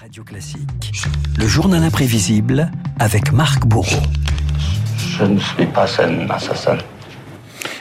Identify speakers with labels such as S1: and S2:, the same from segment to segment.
S1: Radio Classique. Le journal imprévisible avec Marc Bourreau.
S2: Je ne suis pas un assassin.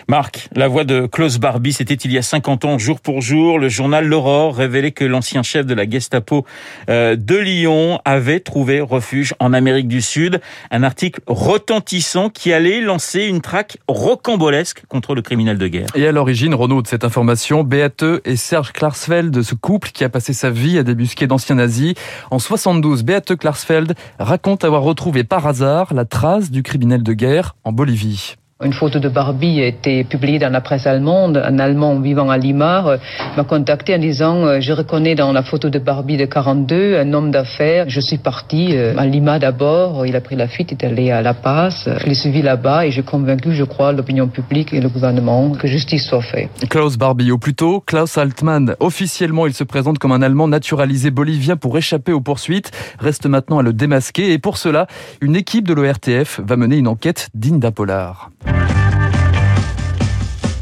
S3: Marc, la voix de Klaus Barbie, c'était il y a 50 ans, jour pour jour. Le journal L'Aurore révélait que l'ancien chef de la Gestapo euh, de Lyon avait trouvé refuge en Amérique du Sud. Un article retentissant qui allait lancer une traque rocambolesque contre le criminel de guerre.
S4: Et à l'origine, Renaud, de cette information, Beate et Serge Klarsfeld, ce couple qui a passé sa vie à débusquer d'anciens nazis. En 72, Beate Klarsfeld raconte avoir retrouvé par hasard la trace du criminel de guerre en Bolivie.
S5: Une photo de Barbie a été publiée dans la presse allemande. Un Allemand vivant à Limar euh, m'a contacté en disant euh, Je reconnais dans la photo de Barbie de 42 un homme d'affaires. Je suis parti euh, à Lima d'abord. Il a pris la fuite, est allé à La Paz. Je l'ai suivi là-bas et j'ai convaincu, je crois, l'opinion publique et le gouvernement que justice soit faite.
S4: Klaus Barbie, ou plutôt Klaus Altmann. Officiellement, il se présente comme un Allemand naturalisé bolivien pour échapper aux poursuites. Reste maintenant à le démasquer. Et pour cela, une équipe de l'ORTF va mener une enquête digne d'un.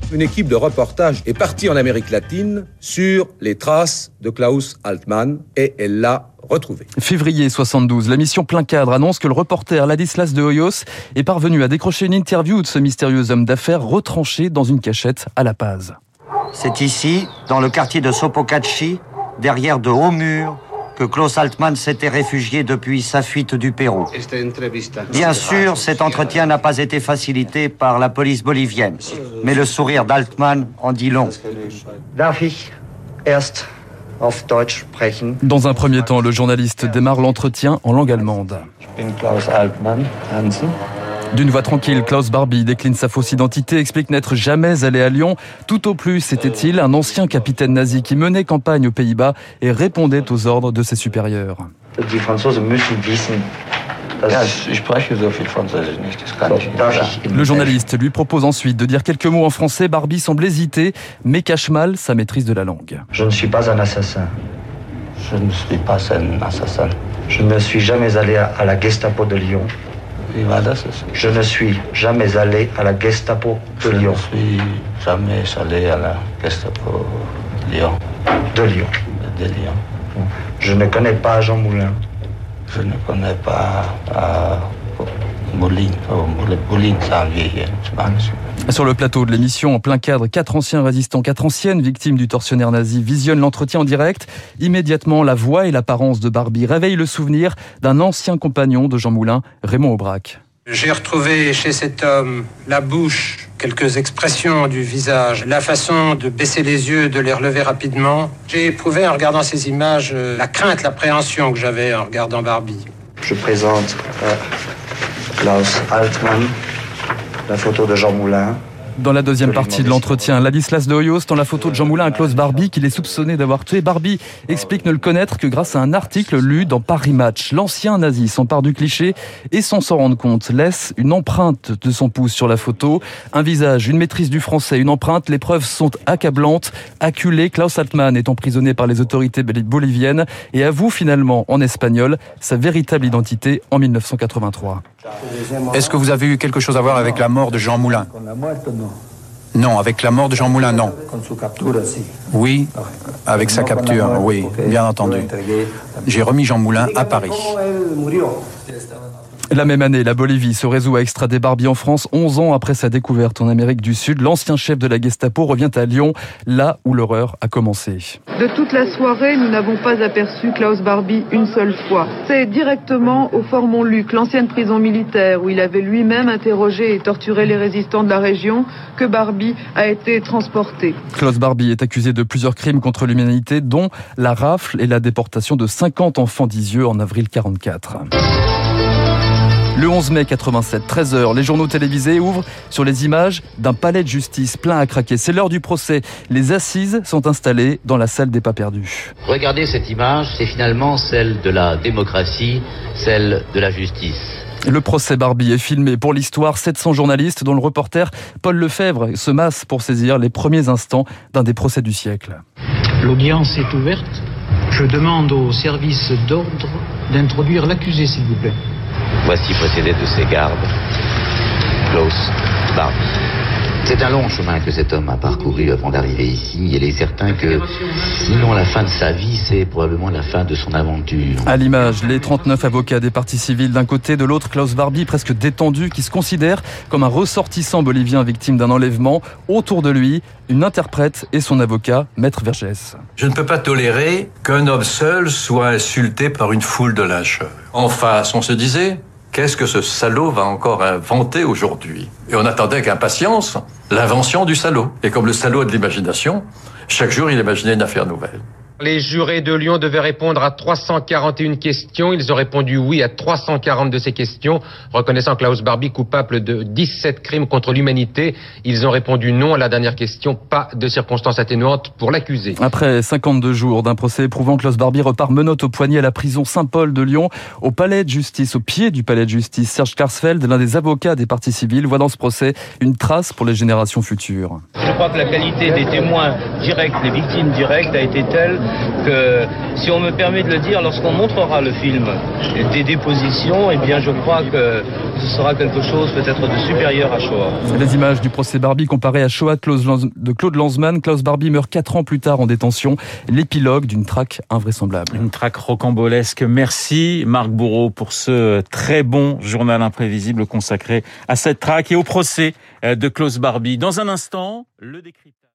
S6: Une équipe de reportage est partie en Amérique latine sur les traces de Klaus Altmann et elle l'a retrouvé.
S4: Février 72, la mission plein cadre annonce que le reporter Ladislas de Hoyos est parvenu à décrocher une interview de ce mystérieux homme d'affaires retranché dans une cachette à La Paz.
S7: C'est ici, dans le quartier de Sopocachi, derrière de hauts murs, que Klaus Altmann s'était réfugié depuis sa fuite du Pérou. Bien sûr, cet entretien n'a pas été facilité par la police bolivienne, mais le sourire d'Altmann en dit long. Darf ich erst auf Deutsch sprechen?
S4: Dans un premier temps, le journaliste démarre l'entretien en langue allemande. D'une voix tranquille, Klaus Barbie décline sa fausse identité, explique n'être jamais allé à Lyon. Tout au plus, c'était-il un ancien capitaine nazi qui menait campagne aux Pays-Bas et répondait aux ordres de ses supérieurs?
S2: Die.
S4: Le journaliste lui propose ensuite de dire quelques mots en français. Barbie semble hésiter, mais cache mal sa maîtrise de la langue.
S2: Je ne suis pas un assassin. Je ne suis pas un assassin. Je ne suis jamais allé à la Gestapo de Lyon. Je ne suis jamais allé à la Gestapo de Lyon. Je ne suis jamais allé à la Gestapo Lyon. De Lyon. De Lyon. Je ne connais pas Jean Moulin. Je ne connais pas euh, Oh.
S4: Sur le plateau de l'émission, en plein cadre, quatre anciens résistants, quatre anciennes victimes du tortionnaire nazi visionnent l'entretien en direct. Immédiatement, la voix et l'apparence de Barbie réveillent le souvenir d'un ancien compagnon de Jean Moulin, Raymond Aubrac.
S8: J'ai retrouvé chez cet homme la bouche, quelques expressions du visage, la façon de baisser les yeux, de les relever rapidement. J'ai éprouvé en regardant ces images la crainte, l'appréhension que j'avais en regardant Barbie.
S2: Je présente euh, Klaus Altmann, la photo de Jean Moulin.
S4: Dans la deuxième partie de l'entretien, Ladislas de Hoyos dans la photo de Jean Moulin à Klaus Barbie qu'il est soupçonné d'avoir tué. Barbie explique ne le connaître que grâce à un article lu dans Paris Match. L'ancien nazi s'empare du cliché et sans s'en rendre compte laisse une empreinte de son pouce sur la photo. Un visage, une maîtrise du français, une empreinte. Les preuves sont accablantes. Acculé, Klaus Altmann est emprisonné par les autorités boliviennes et avoue finalement en espagnol sa véritable identité en 1983.
S9: Est-ce que vous avez eu quelque chose à voir avec la mort de Jean Moulin Non, avec la mort de Jean Moulin, non. Oui, avec sa capture, oui, bien entendu. J'ai remis Jean Moulin à Paris.
S4: La même année, la Bolivie se résout à extrader Barbie en France. 11 ans après sa découverte en Amérique du Sud, l'ancien chef de la Gestapo revient à Lyon, là où l'horreur a commencé.
S10: De toute la soirée, nous n'avons pas aperçu Klaus Barbie une seule fois. C'est directement au Fort Montluc, l'ancienne prison militaire, où il avait lui-même interrogé et torturé les résistants de la région, que Barbie a été transporté.
S4: Klaus Barbie est accusé de plusieurs crimes contre l'humanité, dont la rafle et la déportation de 50 enfants d'Isieux en avril 44. Le 11 mai 87, 13h, les journaux télévisés ouvrent sur les images d'un palais de justice plein à craquer. C'est l'heure du procès. Les assises sont installées dans la salle des pas perdus.
S11: Regardez cette image, c'est finalement celle de la démocratie, celle de la justice.
S4: Le procès Barbie est filmé pour l'histoire. 700 journalistes, dont le reporter Paul Lefebvre, se massent pour saisir les premiers instants d'un des procès du siècle.
S12: L'audience est ouverte. Je demande au service d'ordre d'introduire l'accusé, s'il vous plaît.
S11: Voici précédé de ses gardes, Klaus Barbie. C'est un long chemin que cet homme a parcouru avant d'arriver ici. Il est certain que, sinon la fin de sa vie, c'est probablement la fin de son aventure.
S4: À l'image, les 39 avocats des partis civils d'un côté, de l'autre, Klaus Barbie, presque détendu, qui se considère comme un ressortissant bolivien victime d'un enlèvement. Autour de lui, une interprète et son avocat, Maître Vergès.
S13: Je ne peux pas tolérer qu'un homme seul soit insulté par une foule de lyncheurs. En face, on se disait, Qu'est-ce que ce salaud va encore inventer aujourd'hui Et on attendait avec impatience l'invention du salaud. Et comme le salaud a de l'imagination, chaque jour il imaginait une affaire nouvelle.
S14: Les jurés de Lyon devaient répondre à 341 questions. Ils ont répondu oui à 340 de ces questions, reconnaissant Klaus Barbie coupable de 17 crimes contre l'humanité. Ils ont répondu non à la dernière question, pas de circonstances atténuantes pour l'accusé.
S4: Après 52 jours d'un procès éprouvant, Klaus Barbie repart menotte au poignet à la prison Saint-Paul de Lyon, au palais de justice, au pied du palais de justice. Serge Karsfeld, l'un des avocats des partis civils, voit dans ce procès une trace pour les générations futures.
S15: Je crois que la qualité des témoins directs, des victimes directes a été telle que, si on me permet de le dire, lorsqu'on montrera le film des dépositions, eh bien, je crois que ce sera quelque chose peut-être de supérieur à Shoah.
S4: Les images du procès Barbie comparées à Shoah de Claude Lanzmann. Klaus Barbie meurt quatre ans plus tard en détention. L'épilogue d'une traque invraisemblable.
S3: Une traque rocambolesque. Merci Marc Bourreau pour ce très bon journal imprévisible consacré à cette traque et au procès de Klaus Barbie. Dans un instant, le décryptage.